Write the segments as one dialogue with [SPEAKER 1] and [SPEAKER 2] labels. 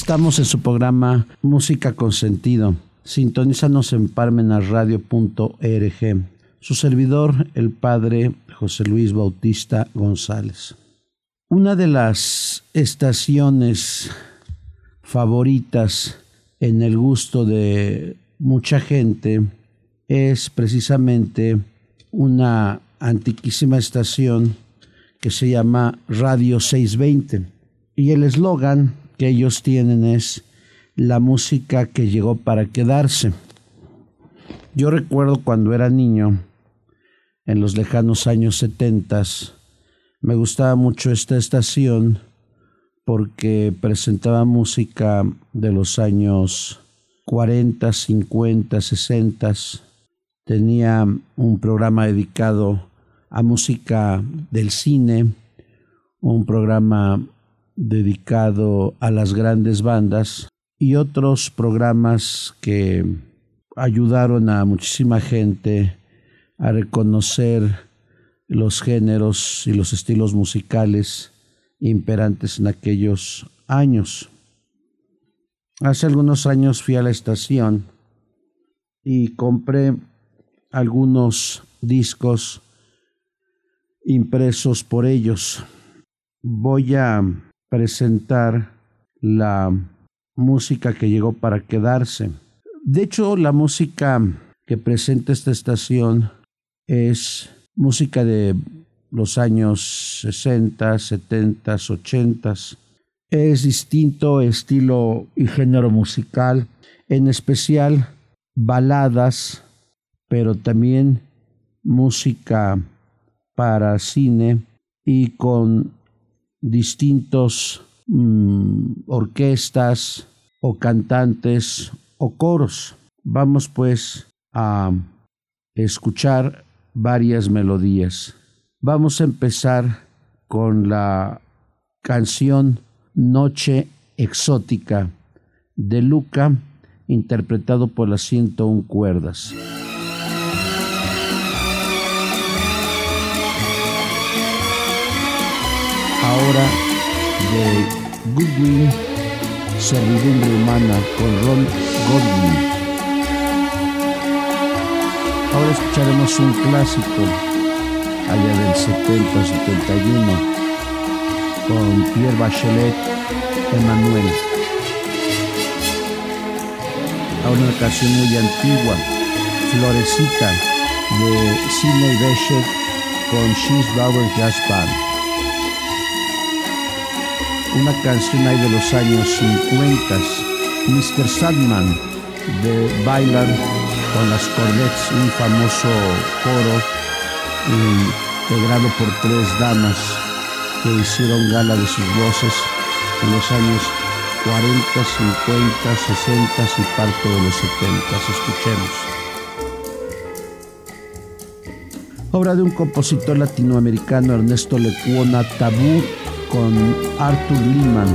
[SPEAKER 1] Estamos en su programa Música con sentido. Sintonízanos en parmenasradio.org. Su servidor, el padre José Luis Bautista González. Una de las estaciones favoritas en el gusto de mucha gente es precisamente una antiquísima estación que se llama Radio 620. Y el eslogan que ellos tienen es la música que llegó para quedarse. Yo recuerdo cuando era niño, en los lejanos años 70, me gustaba mucho esta estación porque presentaba música de los años 40, 50, 60. Tenía un programa dedicado a música del cine, un programa dedicado a las grandes bandas y otros programas que ayudaron a muchísima gente a reconocer los géneros y los estilos musicales imperantes en aquellos años. Hace algunos años fui a la estación y compré algunos discos impresos por ellos. Voy a presentar la música que llegó para quedarse. De hecho, la música que presenta esta estación es música de los años 60, 70, 80. Es distinto estilo y género musical, en especial baladas, pero también música para cine y con distintos mm, orquestas o cantantes o coros. Vamos pues a escuchar varias melodías. Vamos a empezar con la canción Noche Exótica de Luca, interpretado por las 101 cuerdas. Ahora de Goodwin, Servidumbre Humana con Ron Godwin. Ahora escucharemos un clásico allá del 70-71 con Pierre Bachelet, Emmanuel. Ahora una canción muy antigua, Florecita, de Sidney Bechet con She's Bauer Jazz Band. Una canción ahí de los años 50, Mr. Sandman, de Bailan con las Cordettes, un famoso coro integrado por tres damas que hicieron gala de sus voces en los años 40, 50, 60 y parte de los 70. Escuchemos. Obra de un compositor latinoamericano, Ernesto Lecuona, Tabú, con Arthur Lehman.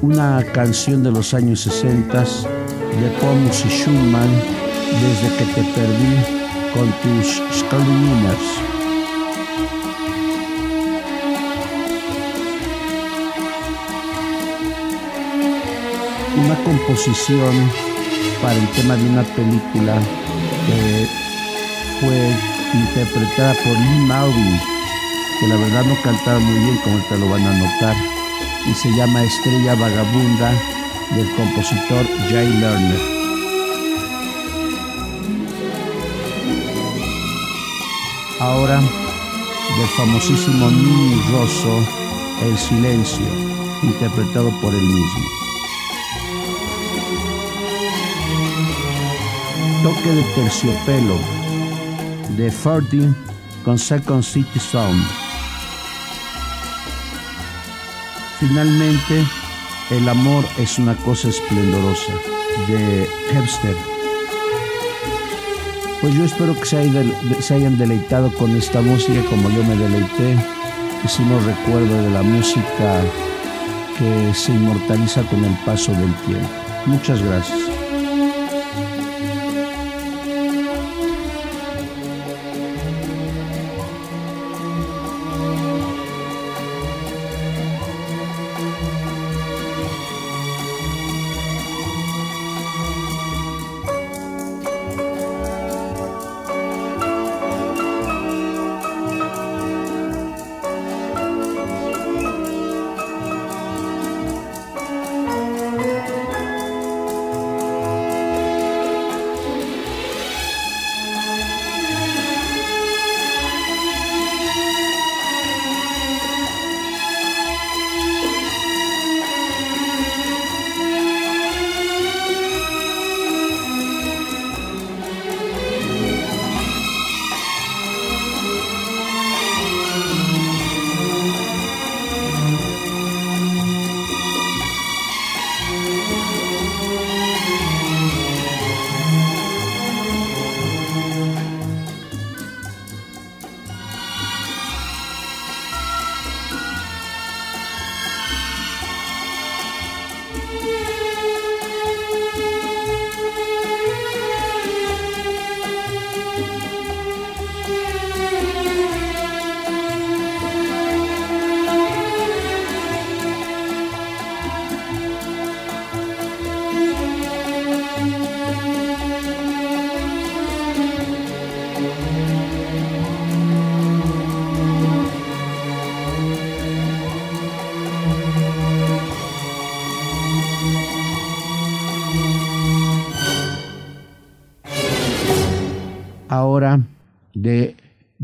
[SPEAKER 1] Una canción de los años 60 de Pomus y Schumann desde que te perdí con tus Scully Una composición para el tema de una película que fue interpretada por Lee Malvin, que la verdad no cantaba muy bien como te lo van a notar, y se llama Estrella Vagabunda del compositor Jay Lerner. ahora del famosísimo Nini Rosso, El Silencio, interpretado por él mismo. Toque de terciopelo de Ferdy con Second City Sound. Finalmente, El amor es una cosa esplendorosa de Hepster. Pues yo espero que se hayan deleitado con esta música como yo me deleité. Hicimos recuerdo de la música que se inmortaliza con el paso del tiempo. Muchas gracias.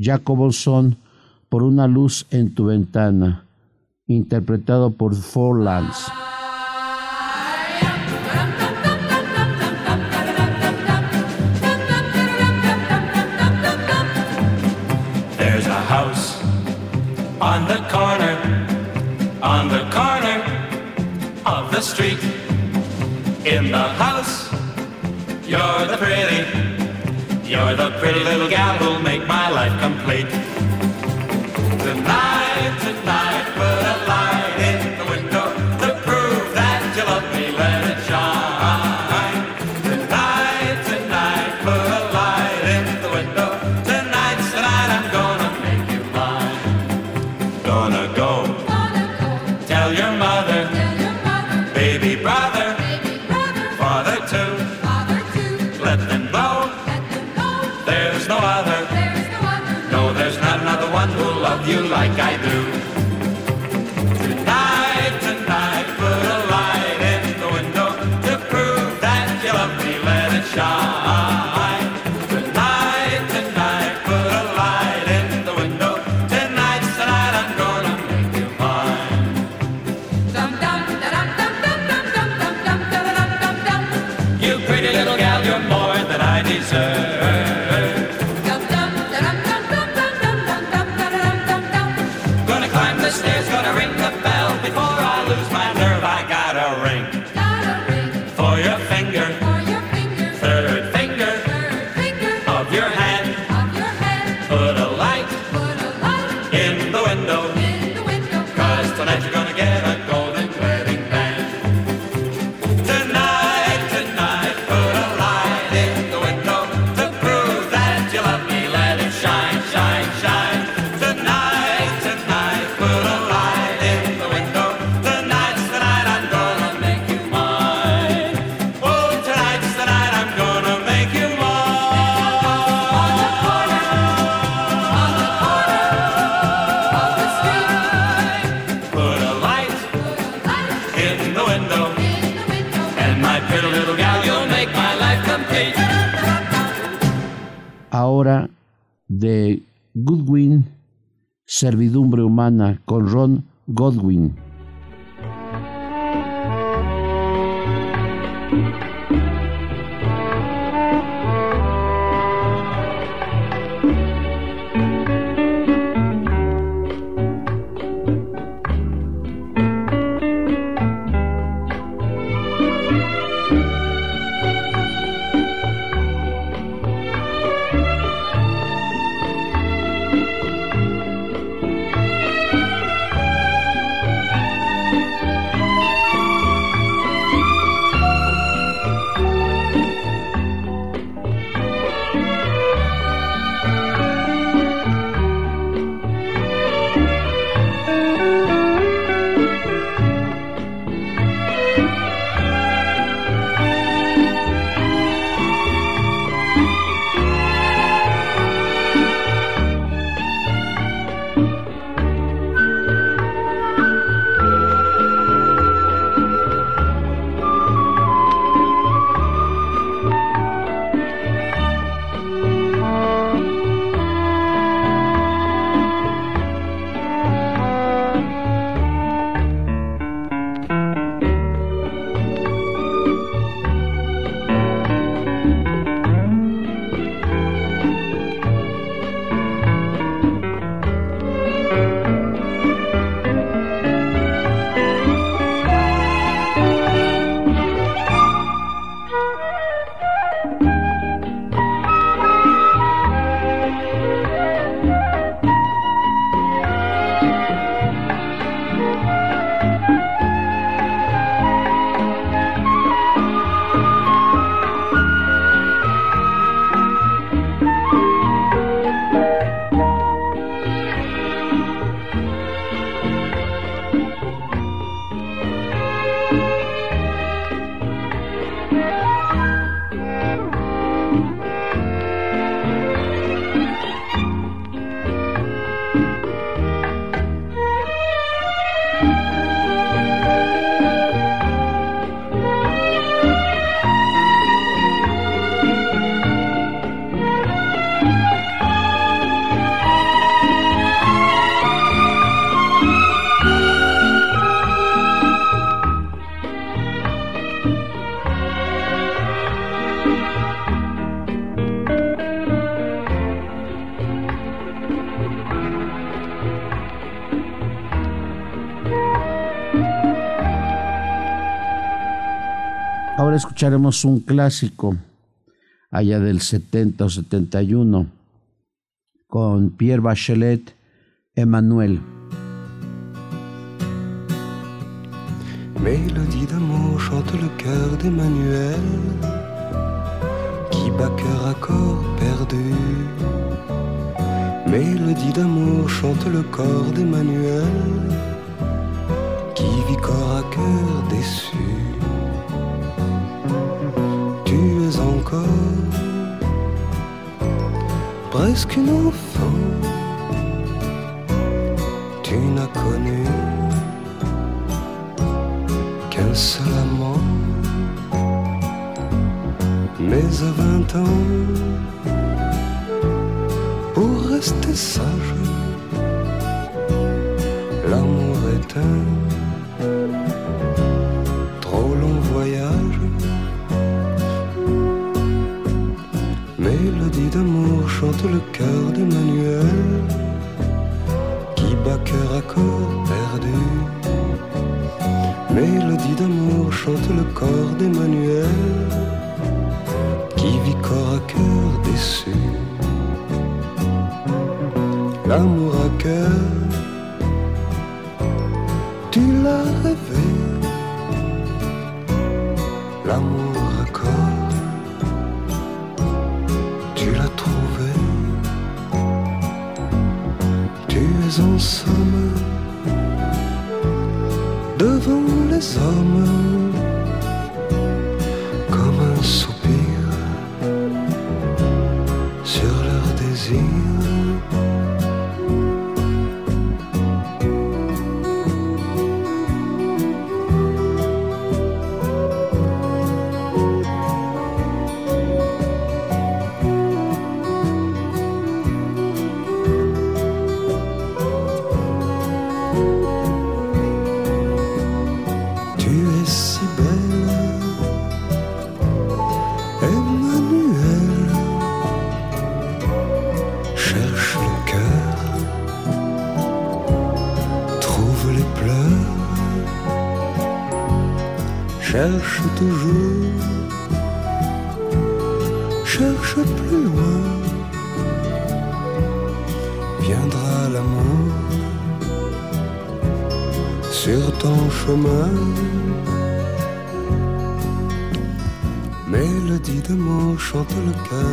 [SPEAKER 1] Jacobson por una luz en tu ventana, interpretado por Four Lands.
[SPEAKER 2] There's a house on the corner, on the corner of the street. In the house, you're the pretty You're the pretty little gal who'll make my life complete. in the window. In the window. Cause tonight you're
[SPEAKER 1] gonna Servidumbre Humana, con Ron Godwin. Escucharemos un clásico allá del 70 o 71 con Pierre Bachelet, Emmanuel.
[SPEAKER 3] Mélodie d'amour chante le cœur d'Emmanuel qui bat cœur à corps perdu. Mélodie d'amour chante le corps d'Emmanuel qui vit corps à cœur déçu. Encore presque une enfant. Tu n'as connu qu'un seul amant. Mais à vingt ans, pour rester sage, l'amour est un chante le cœur d'Emmanuel qui bat cœur à corps perdu. Mélodie d'amour chante le corps d'Emmanuel qui vit corps à cœur déçu. L'amour à cœur, en somme devant les hommes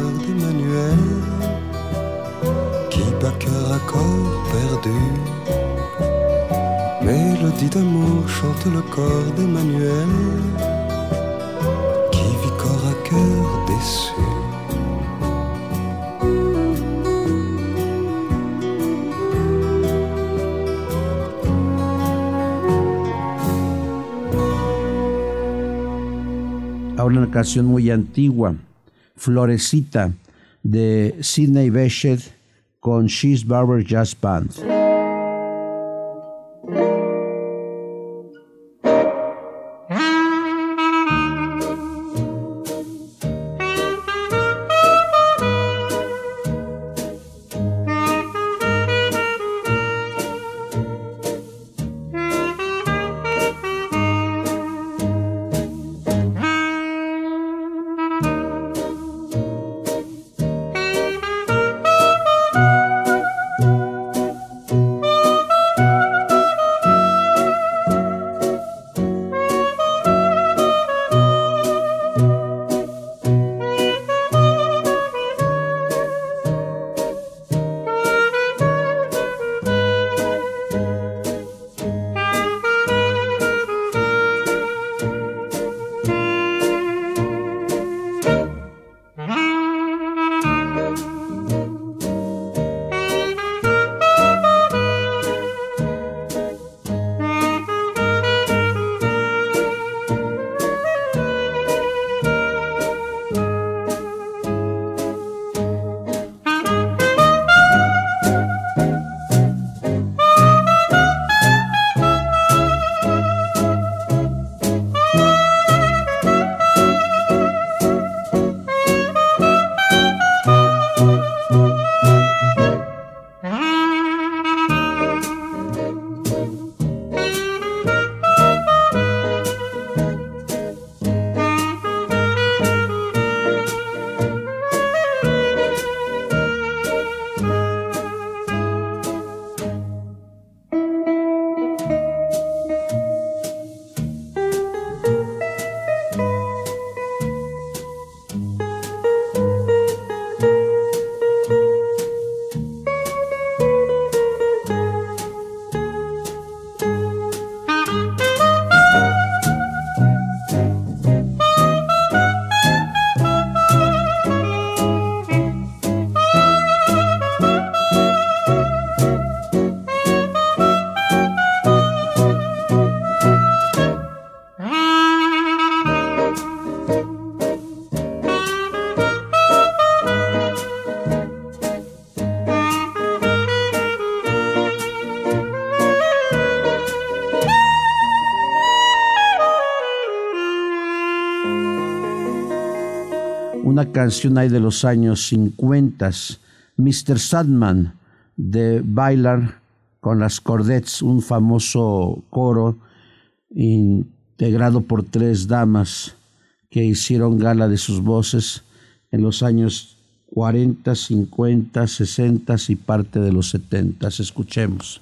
[SPEAKER 3] le cœur d'Emmanuel qui bat cœur à corps perdu. Mélodie d'amour chante le corps d'Emmanuel qui vit corps à cœur déçu.
[SPEAKER 1] Ahora una canción muy antigua, Florecita, de Sidney Bechet con She's Barber Jazz Band. Una canción ahí de los años 50, Mr. Sadman de Bailar con las Cordets, un famoso coro integrado por tres damas que hicieron gala de sus voces en los años 40, 50, 60 y parte de los 70. Escuchemos.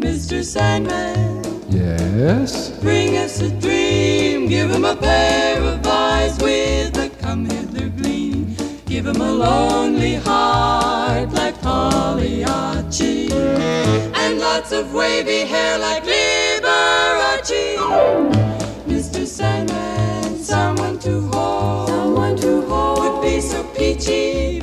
[SPEAKER 4] Mr. Sandman,
[SPEAKER 5] Yes?
[SPEAKER 4] bring us a dream. Give him a pair of eyes with a come hither gleam. Give him a lonely heart like Pagliacci. And lots of wavy hair like Liberace. Mr. Sandman, someone to hold. Someone to hold. Would be so peachy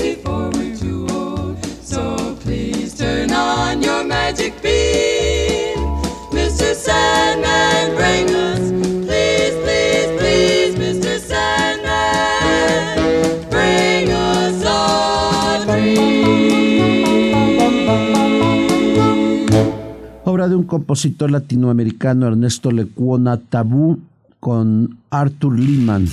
[SPEAKER 1] Obra de un compositor latinoamericano, Ernesto Lecuona Tabú, con Arthur Lehman.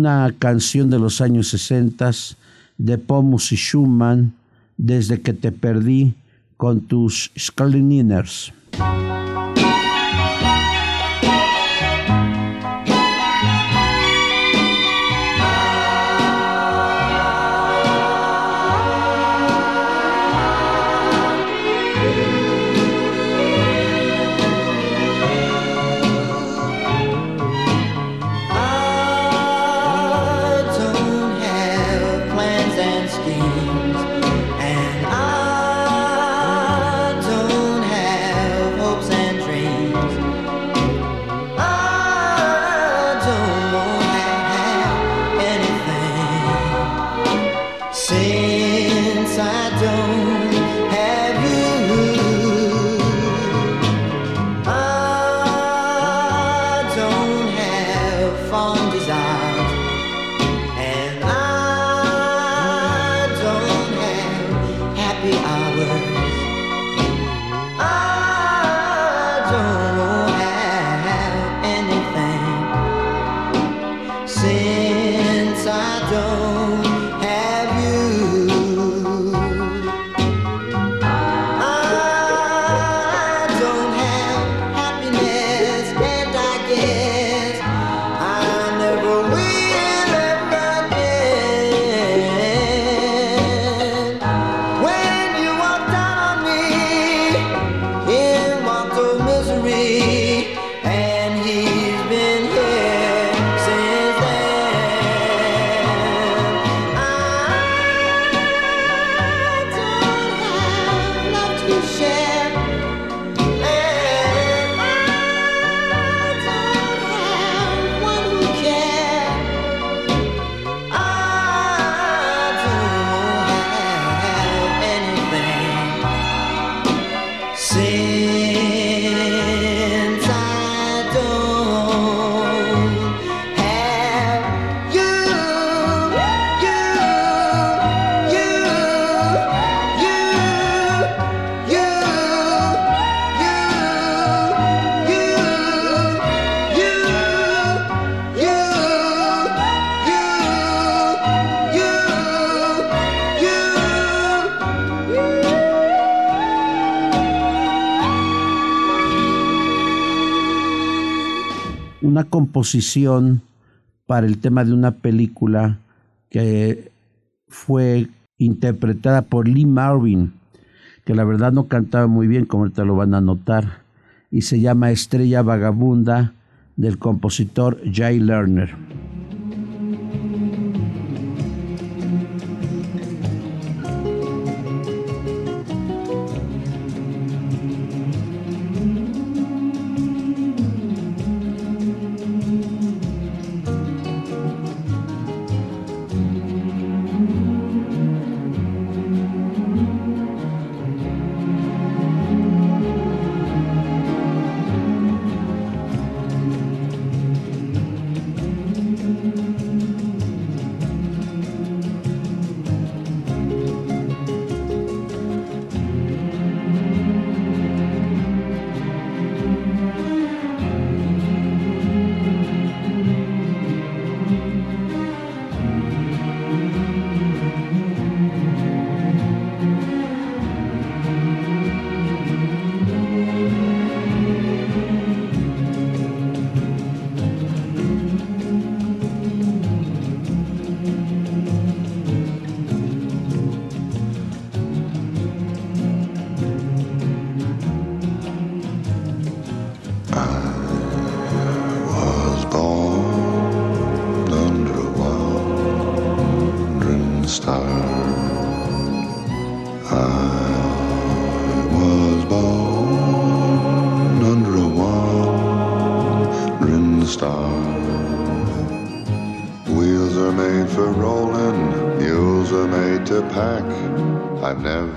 [SPEAKER 6] Una canción de los años 60 de Pomus y Schumann, Desde que te perdí, con tus Scaliners. Una composición para el tema de una película que fue interpretada por Lee Marvin, que la verdad no cantaba muy bien, como ahorita lo van a notar, y se llama Estrella Vagabunda del compositor Jay Lerner.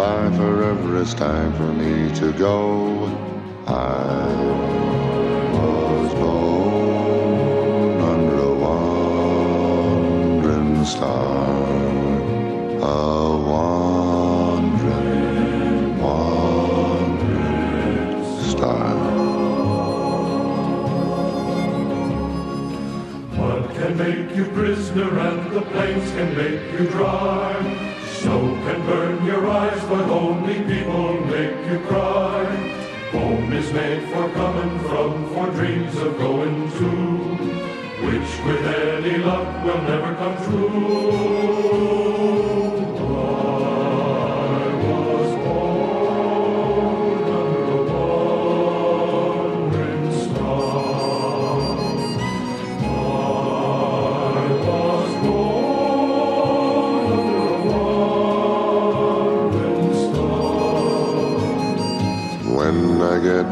[SPEAKER 7] Goodbye. Forever it's time for me to go.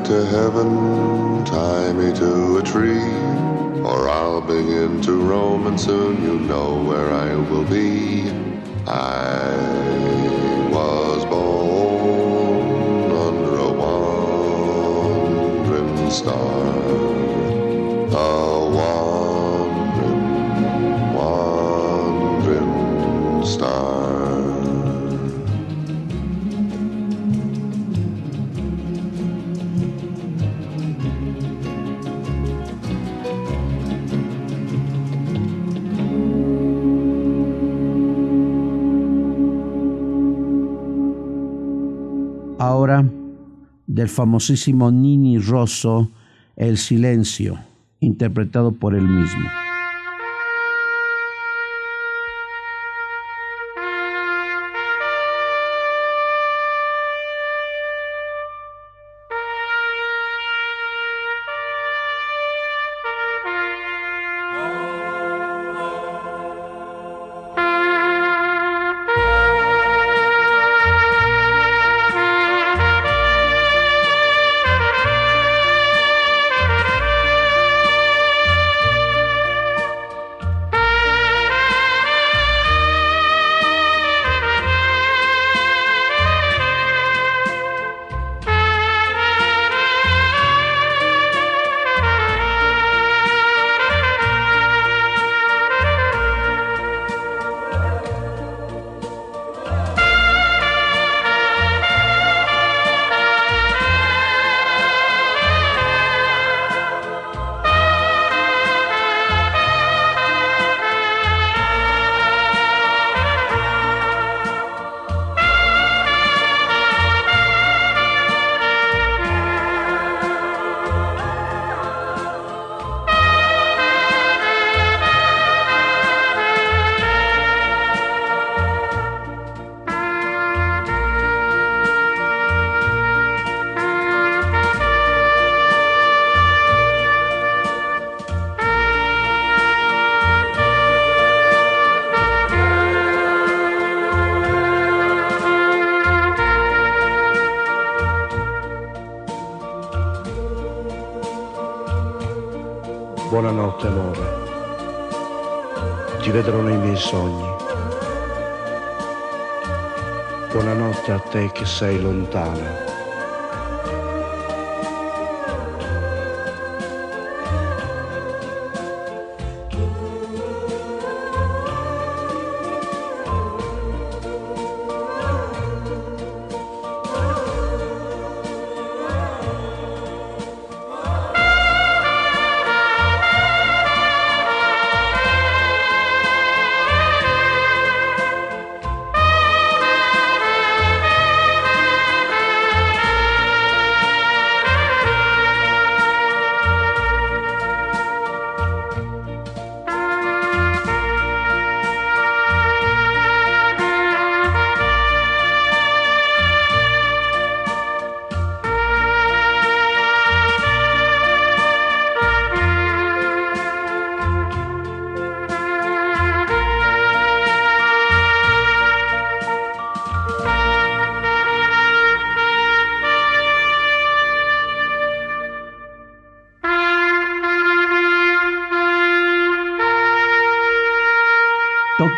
[SPEAKER 8] To
[SPEAKER 7] heaven, tie me to a tree, or I'll begin to roam, and soon you know where I will be. I
[SPEAKER 1] del famosísimo Nini Rosso, El Silencio, interpretado por él mismo.
[SPEAKER 9] Buonanotte amore, ti vedrò nei miei sogni. Buonanotte a te che sei lontana.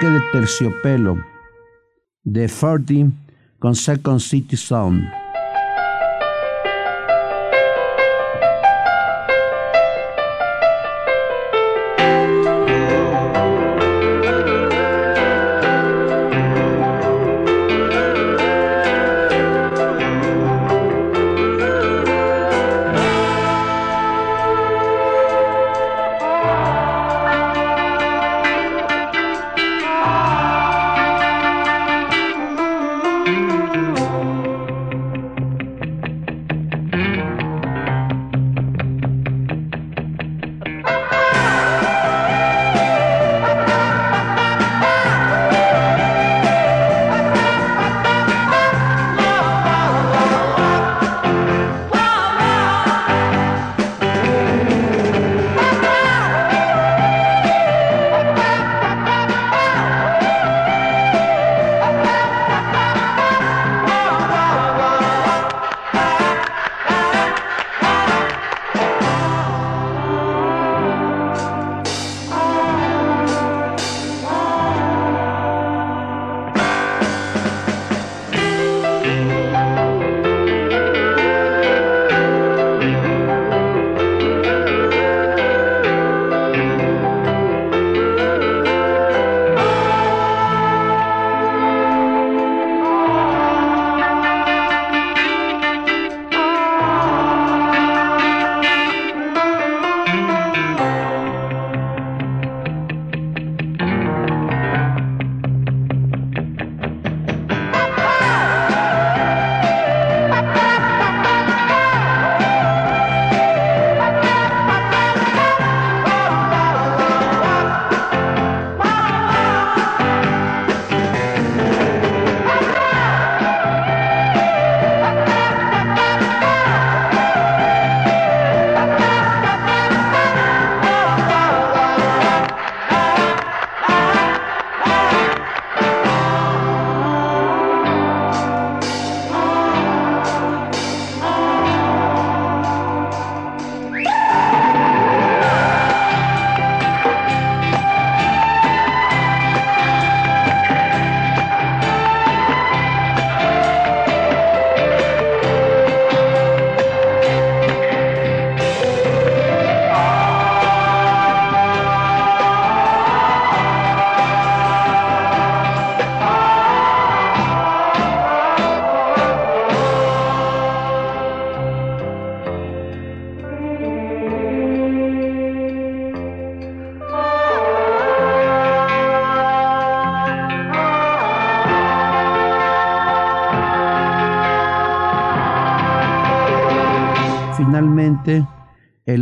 [SPEAKER 1] de terciopelo, The 40 con Second City Sound.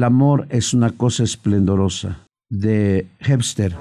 [SPEAKER 1] amor es una cosa esplendorosa de
[SPEAKER 10] Hebster.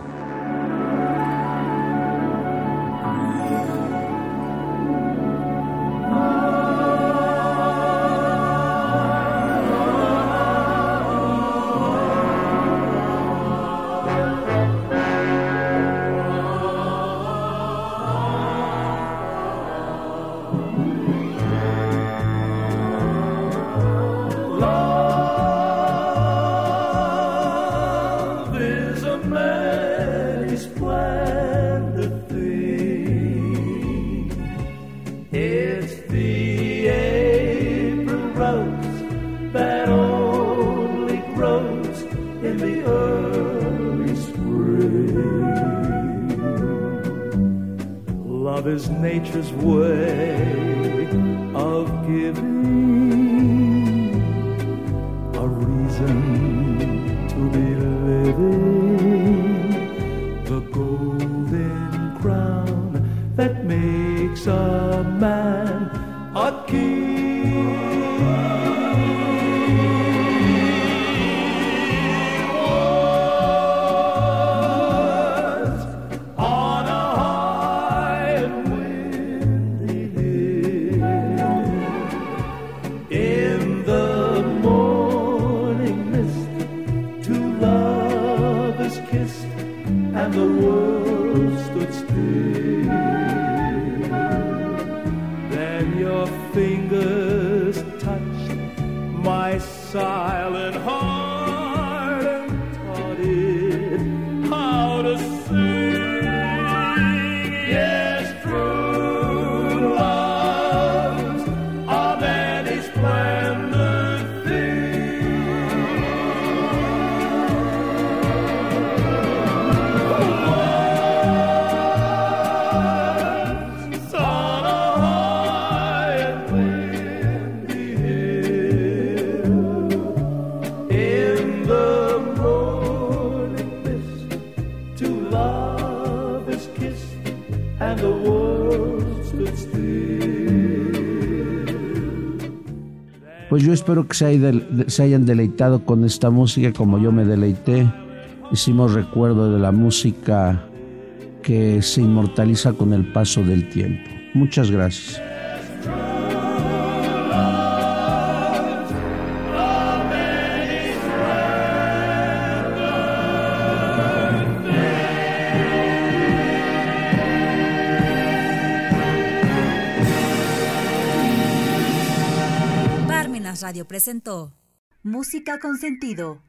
[SPEAKER 10] is nature's way. Helen Hall.
[SPEAKER 1] Pues yo espero que se, hayan deleitado con esta música como yo me deleité. Hicimos recuerdo de la música que se inmortaliza con el paso del tiempo. Muchas gracias.
[SPEAKER 11] Presentó Música con sentido.